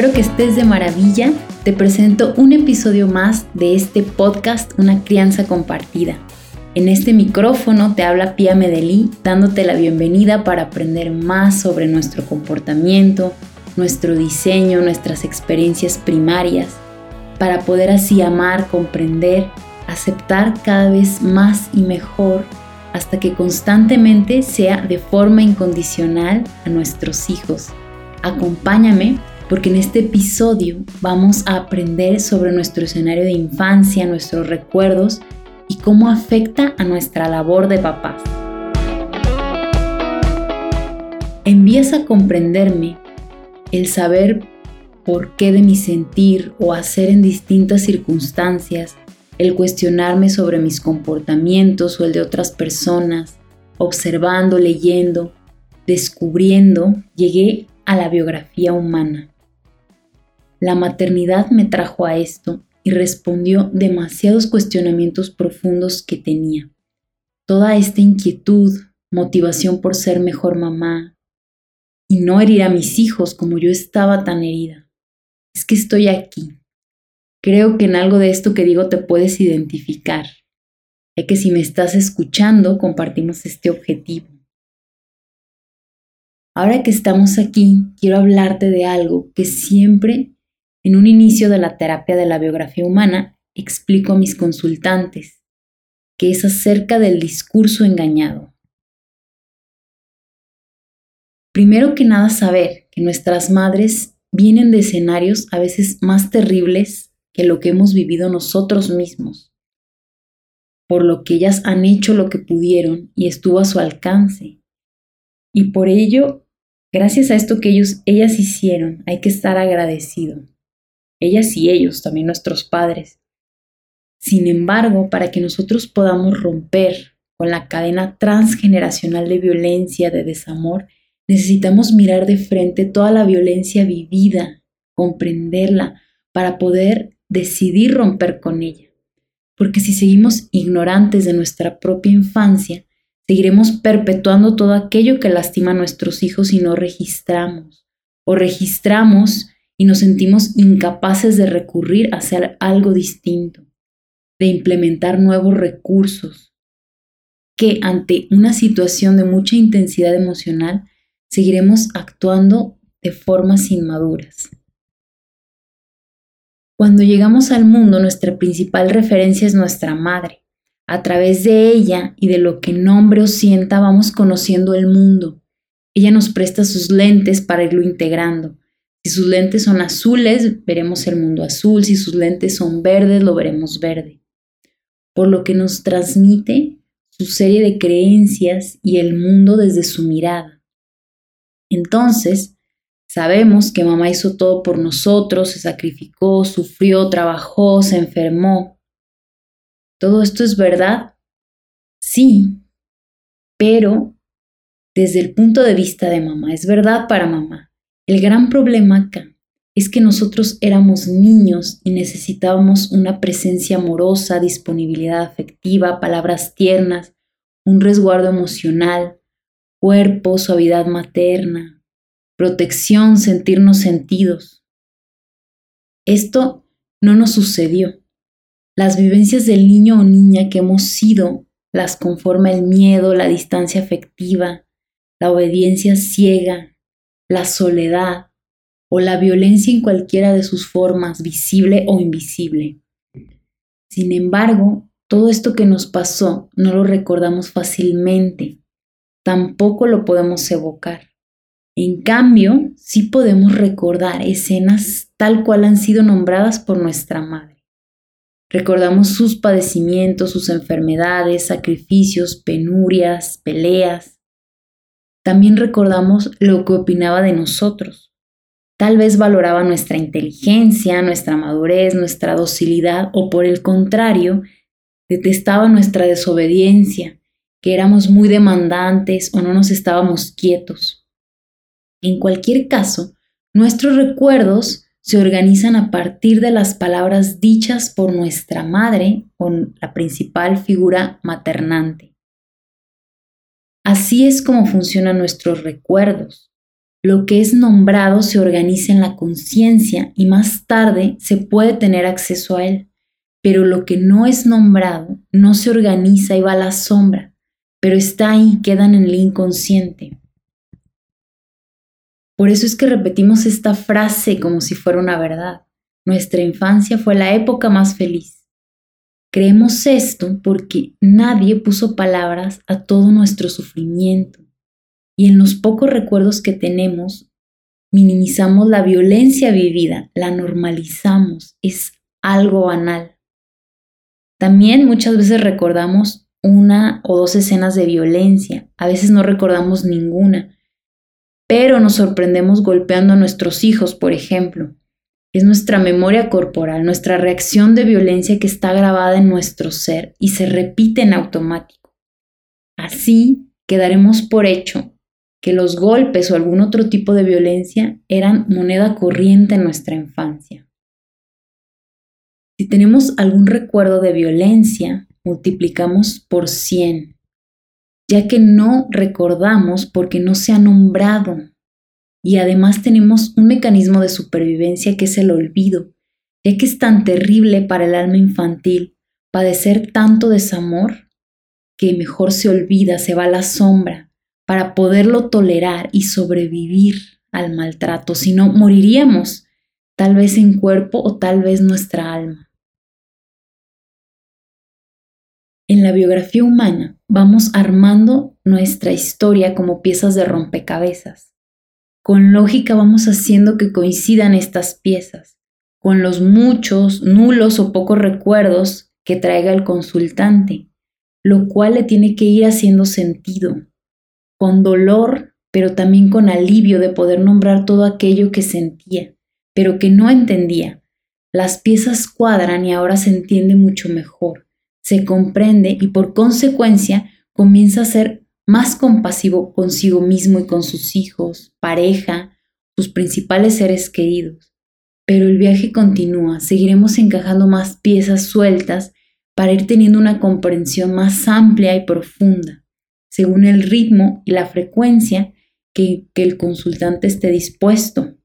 espero que estés de maravilla. Te presento un episodio más de este podcast, Una crianza compartida. En este micrófono te habla Pia Medelí, dándote la bienvenida para aprender más sobre nuestro comportamiento, nuestro diseño, nuestras experiencias primarias, para poder así amar, comprender, aceptar cada vez más y mejor hasta que constantemente sea de forma incondicional a nuestros hijos. Acompáñame porque en este episodio vamos a aprender sobre nuestro escenario de infancia, nuestros recuerdos y cómo afecta a nuestra labor de papás. Envías a comprenderme el saber por qué de mi sentir o hacer en distintas circunstancias, el cuestionarme sobre mis comportamientos o el de otras personas, observando, leyendo, descubriendo, llegué a la biografía humana. La maternidad me trajo a esto y respondió demasiados cuestionamientos profundos que tenía. Toda esta inquietud, motivación por ser mejor mamá y no herir a mis hijos como yo estaba tan herida. Es que estoy aquí. Creo que en algo de esto que digo te puedes identificar, ya que si me estás escuchando compartimos este objetivo. Ahora que estamos aquí, quiero hablarte de algo que siempre en un inicio de la terapia de la biografía humana explico a mis consultantes, que es acerca del discurso engañado. Primero que nada saber que nuestras madres vienen de escenarios a veces más terribles que lo que hemos vivido nosotros mismos, por lo que ellas han hecho lo que pudieron y estuvo a su alcance y por ello, gracias a esto que ellos, ellas hicieron, hay que estar agradecido. Ellas y ellos, también nuestros padres. Sin embargo, para que nosotros podamos romper con la cadena transgeneracional de violencia, de desamor, necesitamos mirar de frente toda la violencia vivida, comprenderla, para poder decidir romper con ella. Porque si seguimos ignorantes de nuestra propia infancia, Seguiremos perpetuando todo aquello que lastima a nuestros hijos y no registramos. O registramos y nos sentimos incapaces de recurrir a hacer algo distinto, de implementar nuevos recursos, que ante una situación de mucha intensidad emocional seguiremos actuando de formas inmaduras. Cuando llegamos al mundo, nuestra principal referencia es nuestra madre. A través de ella y de lo que nombre o sienta vamos conociendo el mundo. Ella nos presta sus lentes para irlo integrando. Si sus lentes son azules, veremos el mundo azul. Si sus lentes son verdes, lo veremos verde. Por lo que nos transmite su serie de creencias y el mundo desde su mirada. Entonces, sabemos que mamá hizo todo por nosotros, se sacrificó, sufrió, trabajó, se enfermó, ¿Todo esto es verdad? Sí, pero desde el punto de vista de mamá, es verdad para mamá. El gran problema acá es que nosotros éramos niños y necesitábamos una presencia amorosa, disponibilidad afectiva, palabras tiernas, un resguardo emocional, cuerpo, suavidad materna, protección, sentirnos sentidos. Esto no nos sucedió. Las vivencias del niño o niña que hemos sido las conforma el miedo, la distancia afectiva, la obediencia ciega, la soledad o la violencia en cualquiera de sus formas, visible o invisible. Sin embargo, todo esto que nos pasó no lo recordamos fácilmente, tampoco lo podemos evocar. En cambio, sí podemos recordar escenas tal cual han sido nombradas por nuestra madre. Recordamos sus padecimientos, sus enfermedades, sacrificios, penurias, peleas. También recordamos lo que opinaba de nosotros. Tal vez valoraba nuestra inteligencia, nuestra madurez, nuestra docilidad o por el contrario, detestaba nuestra desobediencia, que éramos muy demandantes o no nos estábamos quietos. En cualquier caso, nuestros recuerdos se organizan a partir de las palabras dichas por nuestra madre o la principal figura maternante. Así es como funcionan nuestros recuerdos. lo que es nombrado se organiza en la conciencia y más tarde se puede tener acceso a él, pero lo que no es nombrado no se organiza y va a la sombra, pero está ahí, quedan en el inconsciente. Por eso es que repetimos esta frase como si fuera una verdad. Nuestra infancia fue la época más feliz. Creemos esto porque nadie puso palabras a todo nuestro sufrimiento y en los pocos recuerdos que tenemos minimizamos la violencia vivida, la normalizamos, es algo banal. También muchas veces recordamos una o dos escenas de violencia, a veces no recordamos ninguna, pero nos sorprendemos golpeando a nuestros hijos, por ejemplo. Es nuestra memoria corporal, nuestra reacción de violencia que está grabada en nuestro ser y se repite en automático. Así quedaremos por hecho que los golpes o algún otro tipo de violencia eran moneda corriente en nuestra infancia. Si tenemos algún recuerdo de violencia, multiplicamos por 100, ya que no recordamos porque no se ha nombrado, y además tenemos un mecanismo de supervivencia que es el olvido, ya que es tan terrible para el alma infantil padecer tanto desamor que mejor se olvida, se va a la sombra, para poderlo tolerar y sobrevivir al maltrato, si no moriríamos, tal vez en cuerpo o tal vez nuestra alma. En la biografía humana vamos armando nuestra historia como piezas de rompecabezas con lógica vamos haciendo que coincidan estas piezas, con los muchos, nulos o pocos recuerdos que traiga el consultante, lo cual le tiene que ir haciendo sentido, con dolor, pero también con alivio de poder nombrar todo aquello que sentía, pero que no entendía. Las piezas cuadran y ahora se entiende mucho mejor, se comprende y por consecuencia comienza a ser más compasivo consigo mismo y con sus hijos, pareja, sus principales seres queridos. Pero el viaje continúa, seguiremos encajando más piezas sueltas para ir teniendo una comprensión más amplia y profunda, según el ritmo y la frecuencia que, el consultante esté dispuesto.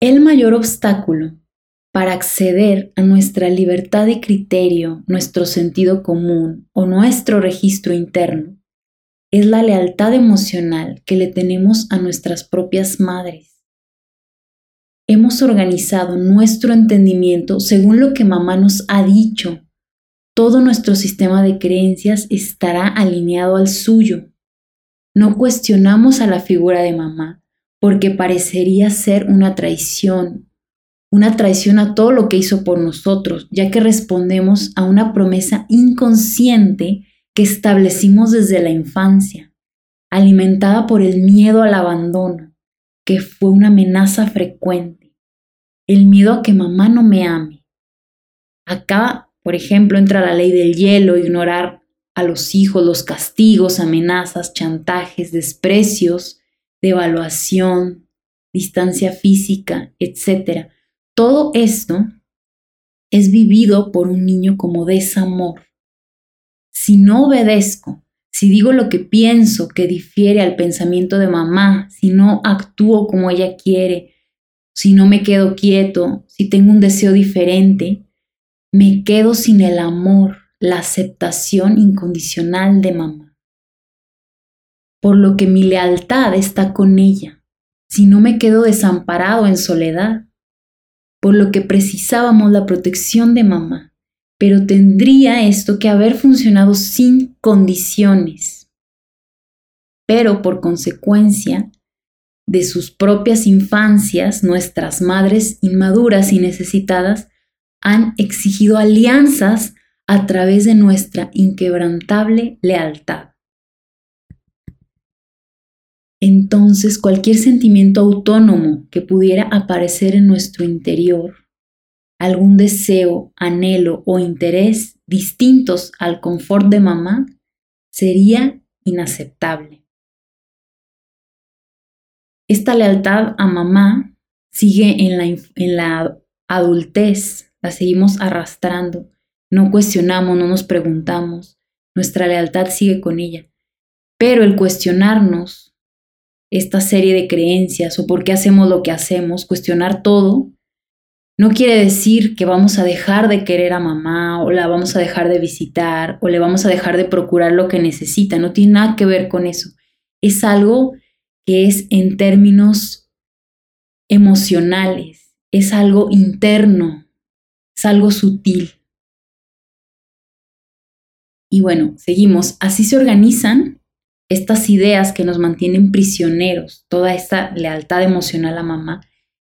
El mayor obstáculo para acceder a nuestra libertad de criterio, nuestro sentido común o nuestro registro interno es la lealtad emocional que le tenemos a nuestras propias madres. Hemos organizado nuestro entendimiento según lo que mamá nos ha dicho. Todo nuestro sistema de creencias estará alineado al suyo. No cuestionamos a la figura de mamá porque parecería ser una traición una traición a todo lo que hizo por nosotros, ya que respondemos a una promesa inconsciente que establecimos desde la infancia, alimentada por el miedo al abandono, que fue una amenaza frecuente, el miedo a que mamá no me ame. Acá, por ejemplo, entra la ley del hielo, ignorar a los hijos, los castigos, amenazas, chantajes, desprecios, devaluación, distancia física, etc todo esto es vivido por un niño como desamor. Si no obedezco, si digo lo que pienso que difiere al pensamiento de mamá, si no actúo como ella quiere, si no me quedo quieto, si tengo un deseo diferente, me quedo sin el amor, la aceptación incondicional de mamá. Por lo que mi lealtad está con ella, si no me quedo desamparado en soledad por lo que precisábamos la protección de mamá, pero tendría esto que haber funcionado sin condiciones. Pero por consecuencia de sus propias infancias, nuestras madres inmaduras y necesitadas han exigido alianzas a través de nuestra inquebrantable lealtad entonces cualquier sentimiento autónomo que pudiera aparecer en nuestro interior, algún deseo, anhelo o interés distintos al confort de mamá, sería inaceptable. Esta lealtad a mamá sigue en la, en la adultez, la seguimos arrastrando, no cuestionamos, no nos preguntamos, nuestra lealtad sigue con ella. Pero el cuestionarnos esta serie de creencias o por qué hacemos lo que hacemos, cuestionar todo, no quiere decir que vamos a dejar de querer a mamá o la vamos a dejar de visitar o le vamos a dejar de procurar lo que necesita. No tiene nada que ver con eso. Es algo que es en términos emocionales, es algo interno, es algo sutil. Y bueno, seguimos. Así se organizan estas ideas que nos mantienen prisioneros, toda esta lealtad emocional a mamá,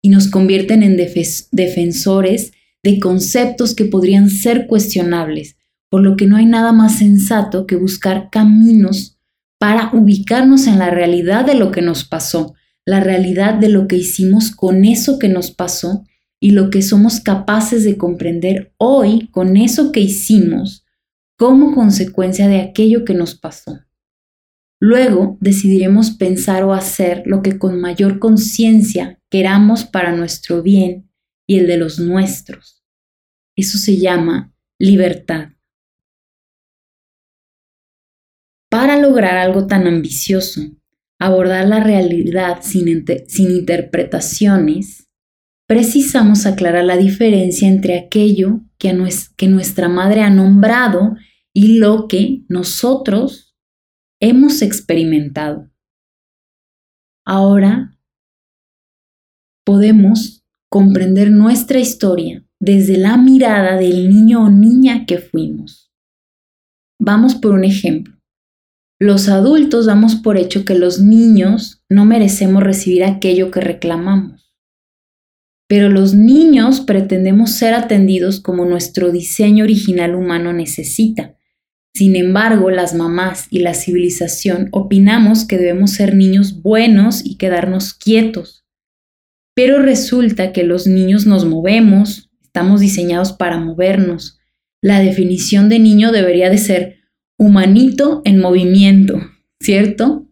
y nos convierten en defensores de conceptos que podrían ser cuestionables, por lo que no hay nada más sensato que buscar caminos para ubicarnos en la realidad de lo que nos pasó, la realidad de lo que hicimos con eso que nos pasó y lo que somos capaces de comprender hoy con eso que hicimos como consecuencia de aquello que nos pasó. Luego decidiremos pensar o hacer lo que con mayor conciencia queramos para nuestro bien y el de los nuestros. Eso se llama libertad. Para lograr algo tan ambicioso, abordar la realidad sin, sin, interpretaciones, precisamos aclarar la diferencia entre aquello que, que nuestra madre ha nombrado y lo que nosotros hemos experimentado. Ahora podemos comprender nuestra historia desde la mirada del niño o niña que fuimos. Vamos por un ejemplo. Los adultos damos por hecho que los niños no merecemos recibir aquello que reclamamos. Pero los niños pretendemos ser atendidos como nuestro diseño original humano necesita, sin embargo, las mamás y la civilización opinamos que debemos ser niños buenos y quedarnos quietos. Pero resulta que los niños nos movemos, estamos diseñados para movernos. La definición de niño debería de ser humanito en movimiento, ¿cierto?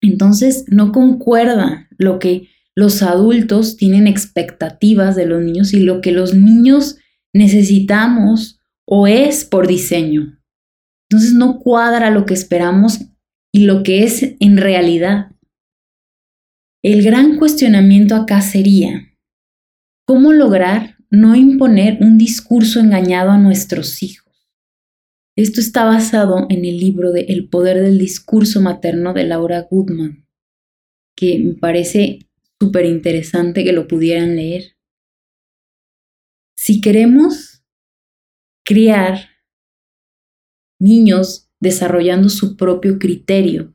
Entonces no concuerda lo que los adultos tienen expectativas de los niños y lo que los niños necesitamos o es por diseño. Entonces no cuadra lo que esperamos y lo que es en realidad. El gran cuestionamiento acá sería, ¿cómo lograr no imponer un discurso engañado a nuestros hijos? Esto está basado en el libro de El poder del discurso materno de Laura Goodman, que me parece súper interesante que lo pudieran leer. Si queremos criar niños desarrollando su propio criterio,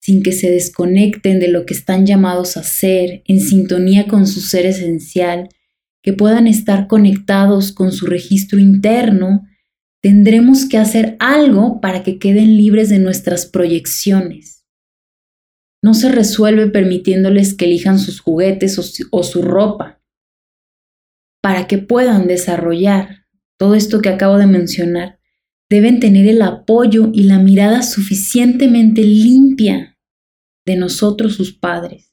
sin que se desconecten de lo que están llamados a ser, en sintonía con su ser esencial, que puedan estar conectados con su registro interno, tendremos que hacer algo para que queden libres de nuestras proyecciones. No se resuelve permitiéndoles que elijan sus juguetes o, su ropa. Para que puedan desarrollar todo esto que acabo de mencionar, deben tener el apoyo y la mirada suficientemente limpia de nosotros sus padres.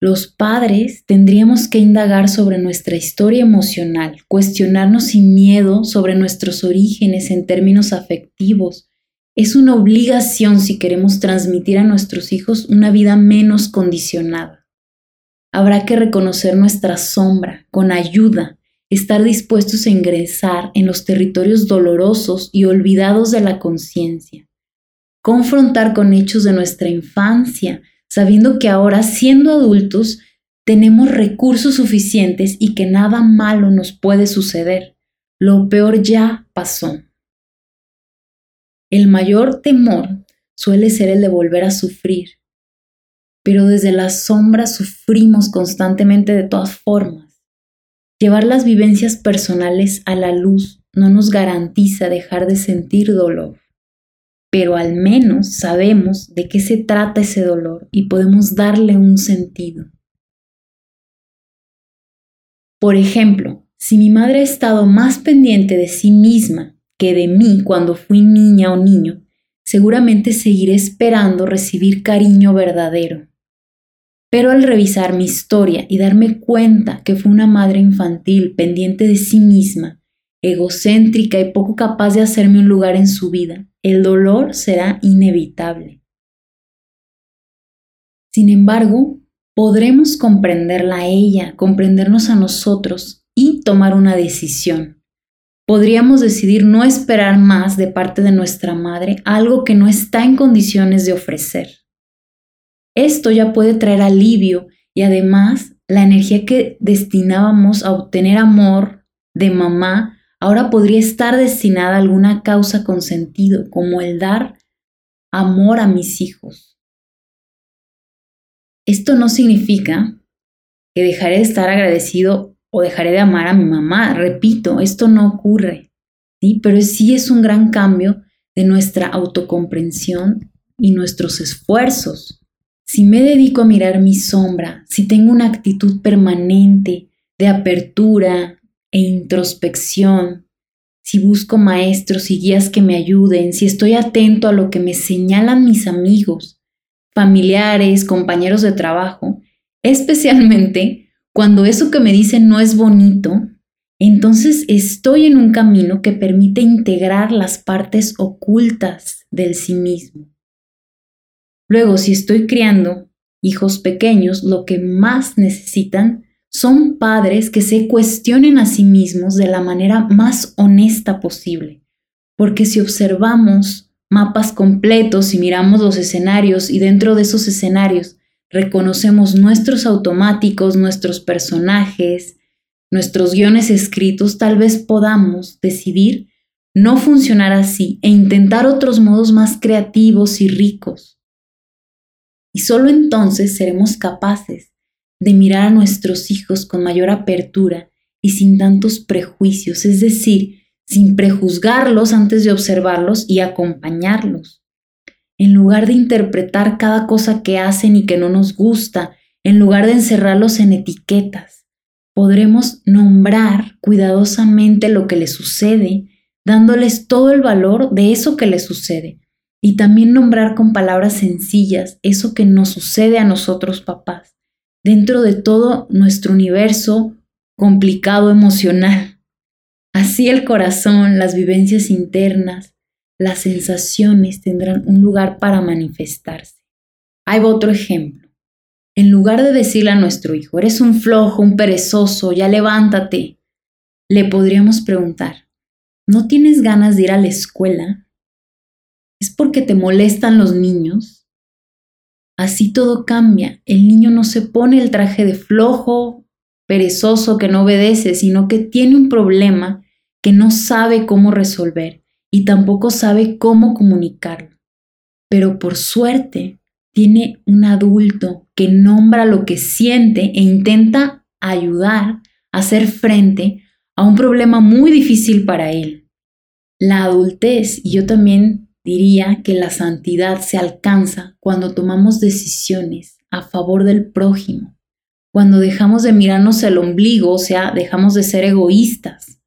Los padres tendríamos que indagar sobre nuestra historia emocional, cuestionarnos sin miedo sobre nuestros orígenes en términos afectivos. Es una obligación si queremos transmitir a nuestros hijos una vida menos condicionada. Habrá que reconocer nuestra sombra con ayuda estar dispuestos a ingresar en los territorios dolorosos y olvidados de la conciencia, confrontar con hechos de nuestra infancia, sabiendo que ahora, siendo adultos, tenemos recursos suficientes y que nada malo nos puede suceder. Lo peor ya pasó. El mayor temor suele ser el de volver a sufrir, pero desde las sombras sufrimos constantemente de todas formas. Llevar las vivencias personales a la luz no nos garantiza dejar de sentir dolor, pero al menos sabemos de qué se trata ese dolor y podemos darle un sentido. Por ejemplo, si mi madre ha estado más pendiente de sí misma que de mí cuando fui niña o niño, seguramente seguiré esperando recibir cariño verdadero. Pero al revisar mi historia y darme cuenta que fue una madre infantil pendiente de sí misma, egocéntrica y poco capaz de hacerme un lugar en su vida, el dolor será inevitable. Sin embargo, podremos comprenderla a ella, comprendernos a nosotros y tomar una decisión. Podríamos decidir no esperar más de parte de nuestra madre algo que no está en condiciones de ofrecer. Esto ya puede traer alivio y además la energía que destinábamos a obtener amor de mamá ahora podría estar destinada a alguna causa con sentido, como el dar amor a mis hijos. Esto no significa que dejaré de estar agradecido o dejaré de amar a mi mamá. Repito, esto no ocurre, ¿sí? pero sí es un gran cambio de nuestra autocomprensión y nuestros esfuerzos. Si me dedico a mirar mi sombra, si tengo una actitud permanente de apertura e introspección, si busco maestros y guías que me ayuden, si estoy atento a lo que me señalan mis amigos, familiares, compañeros de trabajo, especialmente cuando eso que me dicen no es bonito, entonces estoy en un camino que permite integrar las partes ocultas del sí mismo. Luego, si estoy criando hijos pequeños, lo que más necesitan son padres que se cuestionen a sí mismos de la manera más honesta posible. Porque si observamos mapas completos y miramos los escenarios y dentro de esos escenarios reconocemos nuestros automáticos, nuestros personajes, nuestros guiones escritos, tal vez podamos decidir no funcionar así e intentar otros modos más creativos y ricos. Y solo entonces seremos capaces de mirar a nuestros hijos con mayor apertura y sin tantos prejuicios, es decir, sin prejuzgarlos antes de observarlos y acompañarlos. En lugar de interpretar cada cosa que hacen y que no nos gusta, en lugar de encerrarlos en etiquetas, podremos nombrar cuidadosamente lo que les sucede, dándoles todo el valor de eso que les sucede, y también nombrar con palabras sencillas eso que nos sucede a nosotros papás, dentro de todo nuestro universo complicado emocional. Así el corazón, las vivencias internas, las sensaciones tendrán un lugar para manifestarse. Hay otro ejemplo. En lugar de decirle a nuestro hijo, eres un flojo, un perezoso, ya levántate, le podríamos preguntar, ¿no tienes ganas de ir a la escuela? ¿Es porque te molestan los niños? Así todo cambia. El niño no se pone el traje de flojo, perezoso, que no obedece, sino que tiene un problema que no sabe cómo resolver y tampoco sabe cómo comunicarlo. Pero por suerte tiene un adulto que nombra lo que siente e intenta ayudar a hacer frente a un problema muy difícil para él. La adultez, y yo también Diría que la santidad se alcanza cuando tomamos decisiones a favor del prójimo, cuando dejamos de mirarnos el ombligo, o sea, dejamos de ser egoístas,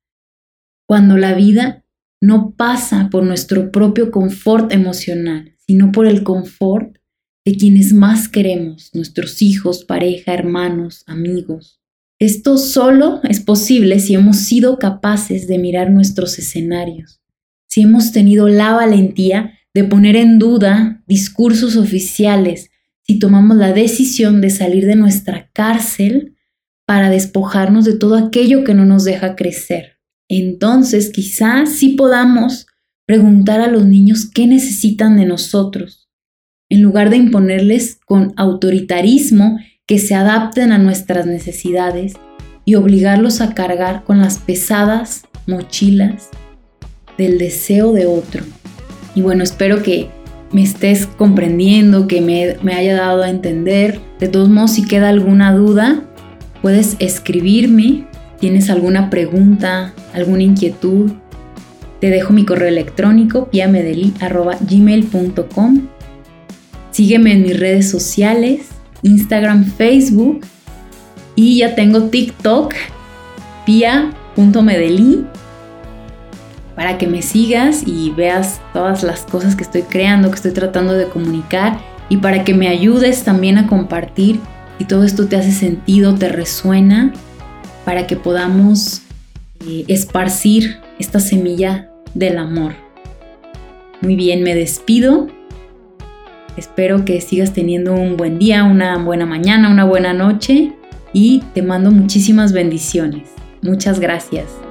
cuando la vida no pasa por nuestro propio confort emocional, sino por el confort de quienes más queremos, nuestros hijos, pareja, hermanos, amigos. Esto solo es posible si hemos sido capaces de mirar nuestros escenarios, si hemos tenido la valentía de poner en duda discursos oficiales, si tomamos la decisión de salir de nuestra cárcel para despojarnos de todo aquello que no nos deja crecer. Entonces quizás sí podamos preguntar a los niños qué necesitan de nosotros, en lugar de imponerles con autoritarismo que se adapten a nuestras necesidades y obligarlos a cargar con las pesadas mochilas del deseo de otro. Y bueno, espero que me estés comprendiendo, que me, me haya dado a entender. De todos modos, si queda alguna duda, puedes escribirme. ¿Tienes alguna pregunta, alguna inquietud? Te dejo mi correo electrónico piamedeli.gmail.com Sígueme en mis redes sociales, Instagram, Facebook y ya tengo TikTok, pia.medeli para que me sigas y veas todas las cosas que estoy creando, que estoy tratando de comunicar y para que me ayudes también a compartir y todo esto te hace sentido, te resuena, para que podamos eh, esparcir esta semilla del amor. Muy bien, me despido Espero que sigas teniendo un buen día, una buena mañana, una buena noche y te mando muchísimas bendiciones. Muchas gracias.